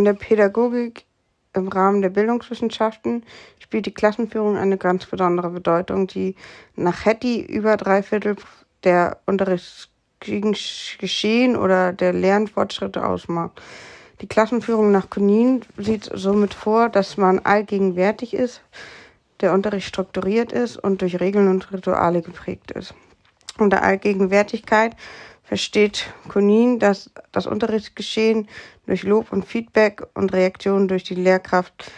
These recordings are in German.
In der Pädagogik im Rahmen der Bildungswissenschaften spielt die Klassenführung eine ganz besondere Bedeutung, die nach Hetty über drei Viertel der Unterrichtsgeschehen oder der Lernfortschritte ausmacht. Die Klassenführung nach Konin sieht somit vor, dass man allgegenwärtig ist, der Unterricht strukturiert ist und durch Regeln und Rituale geprägt ist. Unter Allgegenwärtigkeit versteht Konin, dass das Unterrichtsgeschehen durch Lob und Feedback und Reaktionen durch die Lehrkraft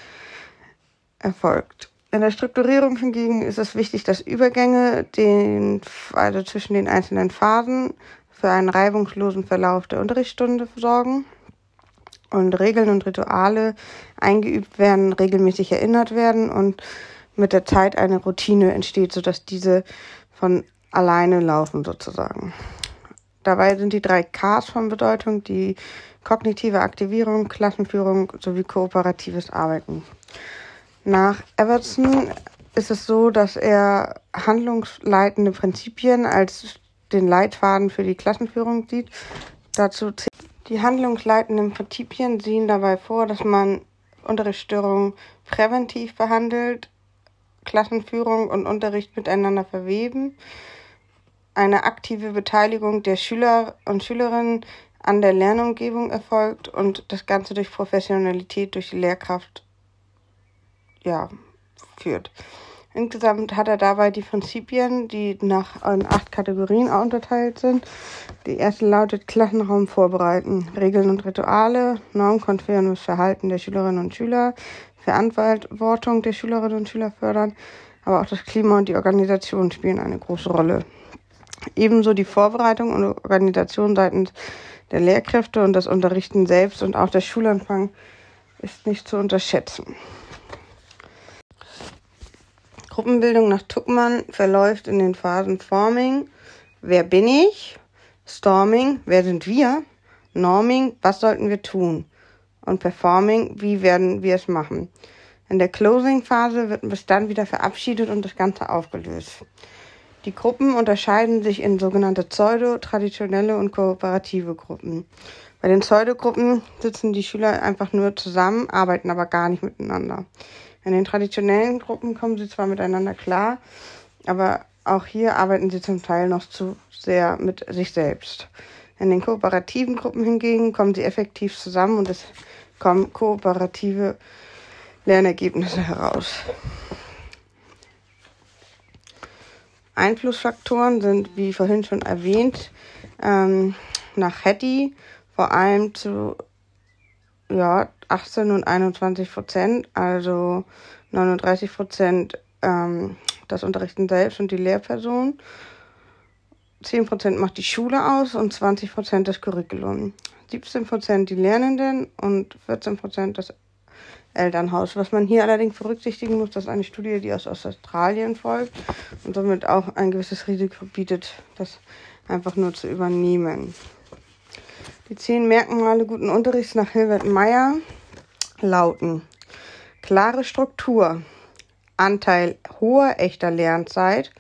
erfolgt. In der Strukturierung hingegen ist es wichtig, dass Übergänge den, also zwischen den einzelnen Phasen für einen reibungslosen Verlauf der Unterrichtsstunde sorgen und Regeln und Rituale eingeübt werden, regelmäßig erinnert werden und mit der Zeit eine Routine entsteht, sodass diese von alleine laufen sozusagen. Dabei sind die drei Ks von Bedeutung, die kognitive Aktivierung, Klassenführung sowie kooperatives Arbeiten. Nach Everton ist es so, dass er handlungsleitende Prinzipien als den Leitfaden für die Klassenführung sieht. Dazu die handlungsleitenden Prinzipien sehen dabei vor, dass man Unterrichtsstörungen präventiv behandelt, Klassenführung und Unterricht miteinander verweben, eine aktive Beteiligung der Schüler und Schülerinnen an der Lernumgebung erfolgt und das Ganze durch Professionalität durch die Lehrkraft ja, führt. Insgesamt hat er dabei die Prinzipien, die nach in acht Kategorien unterteilt sind. Die erste lautet Klassenraum vorbereiten, Regeln und Rituale, normkonformes Verhalten der Schülerinnen und Schüler, Verantwortung der Schülerinnen und Schüler fördern, aber auch das Klima und die Organisation spielen eine große Rolle. Ebenso die Vorbereitung und Organisation seitens der Lehrkräfte und das Unterrichten selbst und auch der Schulanfang ist nicht zu unterschätzen. Gruppenbildung nach Tuckmann verläuft in den Phasen Forming, wer bin ich? Storming, wer sind wir? Norming, was sollten wir tun? Und Performing, wie werden wir es machen? In der Closing-Phase wird bis dann wieder verabschiedet und das Ganze aufgelöst. Die Gruppen unterscheiden sich in sogenannte Pseudo-, traditionelle und kooperative Gruppen. Bei den Pseudogruppen sitzen die Schüler einfach nur zusammen, arbeiten aber gar nicht miteinander. In den traditionellen Gruppen kommen sie zwar miteinander klar, aber auch hier arbeiten sie zum Teil noch zu sehr mit sich selbst. In den kooperativen Gruppen hingegen kommen sie effektiv zusammen und es kommen kooperative Lernergebnisse heraus. Einflussfaktoren sind, wie vorhin schon erwähnt, ähm, nach Hetty vor allem zu ja, 18 und 21 Prozent, also 39 Prozent ähm, das Unterrichten selbst und die Lehrperson. 10 Prozent macht die Schule aus und 20 Prozent das Curriculum. 17 Prozent die Lernenden und 14 Prozent das Elternhaus. Was man hier allerdings berücksichtigen muss, das ist eine Studie, die aus Australien folgt und somit auch ein gewisses Risiko bietet, das einfach nur zu übernehmen. Die zehn Merkmale guten Unterrichts nach Hilbert Meyer lauten klare Struktur, Anteil hoher echter Lernzeit,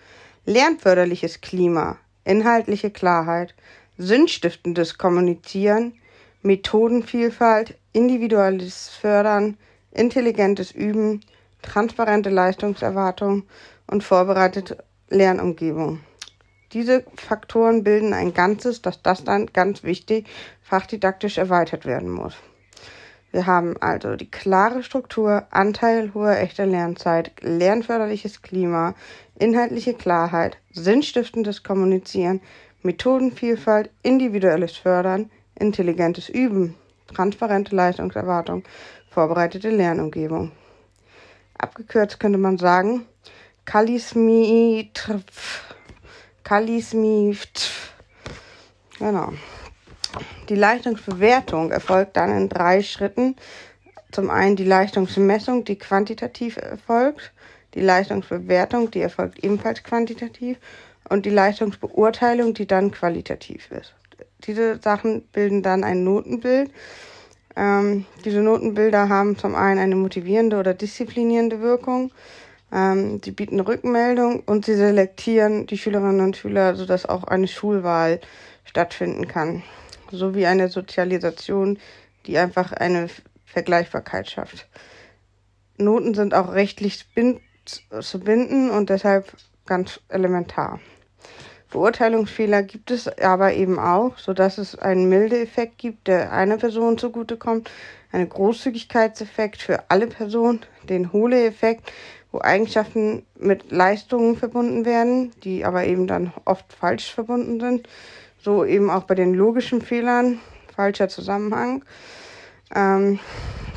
lernförderliches Klima, inhaltliche Klarheit, sinnstiftendes Kommunizieren, Methodenvielfalt, individuelles Fördern, intelligentes Üben, transparente Leistungserwartung und vorbereitete Lernumgebung. Diese Faktoren bilden ein Ganzes, das das dann ganz wichtig fachdidaktisch erweitert werden muss. Wir haben also die klare Struktur, Anteil hoher echter Lernzeit, lernförderliches Klima, inhaltliche Klarheit, sinnstiftendes Kommunizieren, Methodenvielfalt, individuelles Fördern, intelligentes Üben, transparente Leistungserwartung, vorbereitete Lernumgebung. Abgekürzt könnte man sagen, Kalismi Kalismi Genau. Die Leistungsbewertung erfolgt dann in drei Schritten. Zum einen die Leistungsmessung, die quantitativ erfolgt, die Leistungsbewertung, die erfolgt ebenfalls quantitativ und die Leistungsbeurteilung, die dann qualitativ ist. Diese Sachen bilden dann ein Notenbild. Ähm, diese Notenbilder haben zum einen eine motivierende oder disziplinierende Wirkung. Ähm, sie bieten Rückmeldung und sie selektieren die Schülerinnen und Schüler, sodass auch eine Schulwahl stattfinden kann. Sowie eine Sozialisation, die einfach eine Vergleichbarkeit schafft. Noten sind auch rechtlich zu binden und deshalb ganz elementar. Beurteilungsfehler gibt es aber eben auch, sodass es einen Mildeeffekt gibt, der einer Person zugutekommt, einen Großzügigkeitseffekt für alle Personen, den Hohle-Effekt, wo Eigenschaften mit Leistungen verbunden werden, die aber eben dann oft falsch verbunden sind. So eben auch bei den logischen Fehlern, falscher Zusammenhang. Ähm,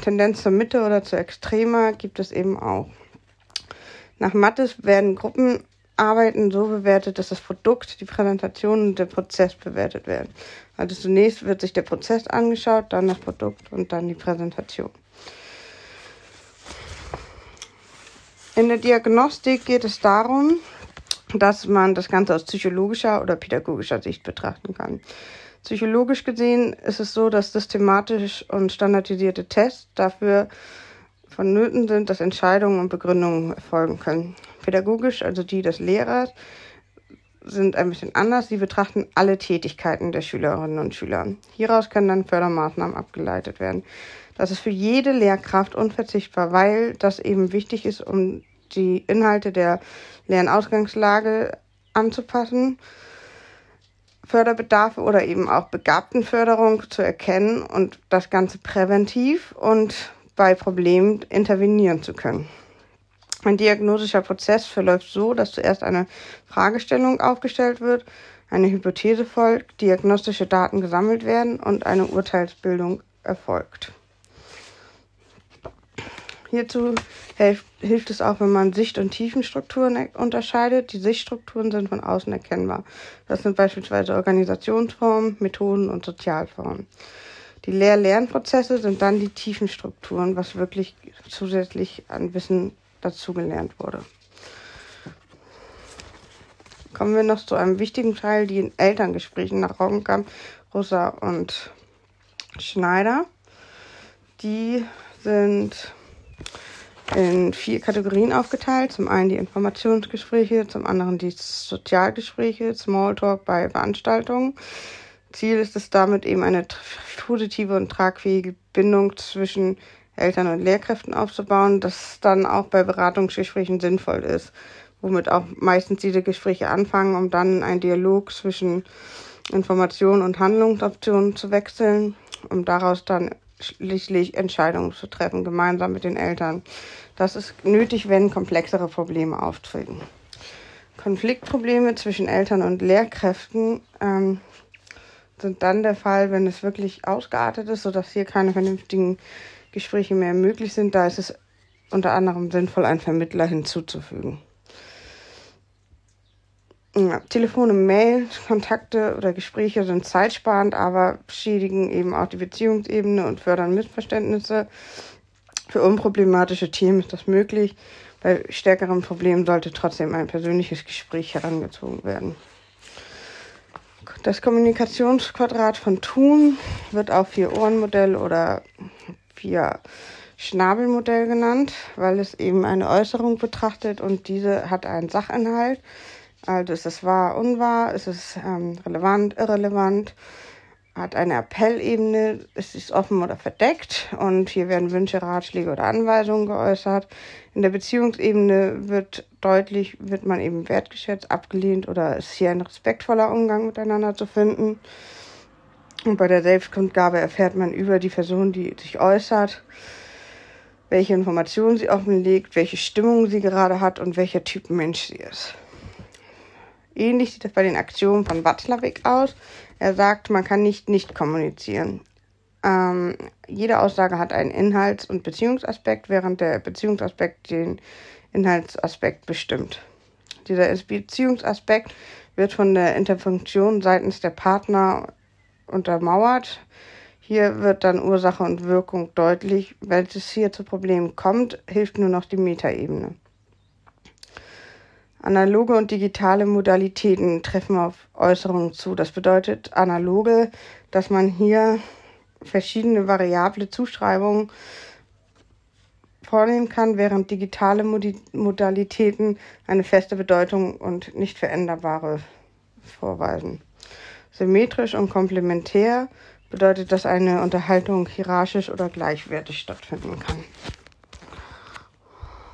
Tendenz zur Mitte oder zur Extremer gibt es eben auch. Nach Mattes werden Gruppen Arbeiten so bewertet, dass das Produkt, die Präsentation und der Prozess bewertet werden. Also zunächst wird sich der Prozess angeschaut, dann das Produkt und dann die Präsentation. In der Diagnostik geht es darum, dass man das Ganze aus psychologischer oder pädagogischer Sicht betrachten kann. Psychologisch gesehen ist es so, dass systematisch und standardisierte Tests dafür vonnöten sind, dass Entscheidungen und Begründungen erfolgen können. Pädagogisch, also die des Lehrers, sind ein bisschen anders. Sie betrachten alle Tätigkeiten der Schülerinnen und Schüler. Hieraus können dann Fördermaßnahmen abgeleitet werden. Das ist für jede Lehrkraft unverzichtbar, weil das eben wichtig ist, um die Inhalte der Lernausgangslage anzupassen, Förderbedarfe oder eben auch Begabtenförderung zu erkennen und das Ganze präventiv und bei Problemen intervenieren zu können. Ein diagnostischer Prozess verläuft so, dass zuerst eine Fragestellung aufgestellt wird, eine Hypothese folgt, diagnostische Daten gesammelt werden und eine Urteilsbildung erfolgt. Hierzu hilft, es auch, wenn man Sicht- und Tiefenstrukturen unterscheidet. Die Sichtstrukturen sind von außen erkennbar. Das sind beispielsweise Organisationsformen, Methoden und Sozialformen. Die Lehr-Lernprozesse sind dann die tiefen Strukturen, was wirklich zusätzlich an Wissen dazugelernt wurde. Kommen wir noch zu einem wichtigen Teil, die Elterngesprächen nach Roggenkamp, Russa und Schneider. Die sind in vier Kategorien aufgeteilt. Zum einen die Informationsgespräche, zum anderen die Sozialgespräche, Smalltalk bei Veranstaltungen Ziel ist es damit eben eine positive und tragfähige Bindung zwischen Eltern und Lehrkräften aufzubauen, das dann auch bei Beratungsgesprächen sinnvoll ist, womit auch meistens diese Gespräche anfangen, um dann einen Dialog zwischen Informationen und Handlungsoptionen zu wechseln, um daraus dann schließlich Entscheidungen zu treffen, gemeinsam mit den Eltern. Das ist nötig, wenn komplexere Probleme auftreten. Konfliktprobleme zwischen Eltern und Lehrkräften ähm, sind dann der Fall, wenn es wirklich ausgeartet ist, sodass hier keine vernünftigen Gespräche mehr möglich sind. Da ist es unter anderem sinnvoll, einen Vermittler hinzuzufügen. Ja, Telefone, Mail, Kontakte oder Gespräche sind zeitsparend, aber schädigen eben auch die Beziehungsebene und fördern Missverständnisse. Für unproblematische Themen ist das möglich. Bei stärkeren Problemen sollte trotzdem ein persönliches Gespräch herangezogen werden. Das Kommunikationsquadrat von Thun wird auch Vier-Ohren-Modell oder Vier-Schnabel-Modell genannt, weil es eben eine Äußerung betrachtet und diese hat einen Sachinhalt. Also ist es wahr, unwahr, ist es ähm, relevant, irrelevant, hat eine Appellebene, ist es offen oder verdeckt und hier werden Wünsche, Ratschläge oder Anweisungen geäußert. In der Beziehungsebene wird deutlich, wird man eben wertgeschätzt, abgelehnt oder ist hier ein respektvoller Umgang miteinander zu finden. Und bei der Selbstkundgabe erfährt man über die Person, die sich äußert, welche Informationen sie offenlegt, welche Stimmung sie gerade hat und welcher Typ Mensch sie ist. Ähnlich sieht das bei den Aktionen von Watzlawick aus. Er sagt, man kann nicht nicht kommunizieren. Ähm, jede Aussage hat einen Inhalts- und Beziehungsaspekt, während der Beziehungsaspekt den Inhaltsaspekt bestimmt. Dieser Beziehungsaspekt wird von der Interfunktion seitens der Partner untermauert. Hier wird dann Ursache und Wirkung deutlich. Wenn es hier zu Problemen kommt, hilft nur noch die Metaebene. Analoge und digitale Modalitäten treffen auf Äußerungen zu. Das bedeutet analoge, dass man hier verschiedene variable Zuschreibungen vornehmen kann, während digitale Modalitäten eine feste Bedeutung und nicht veränderbare vorweisen. Symmetrisch und komplementär bedeutet, dass eine Unterhaltung hierarchisch oder gleichwertig stattfinden kann.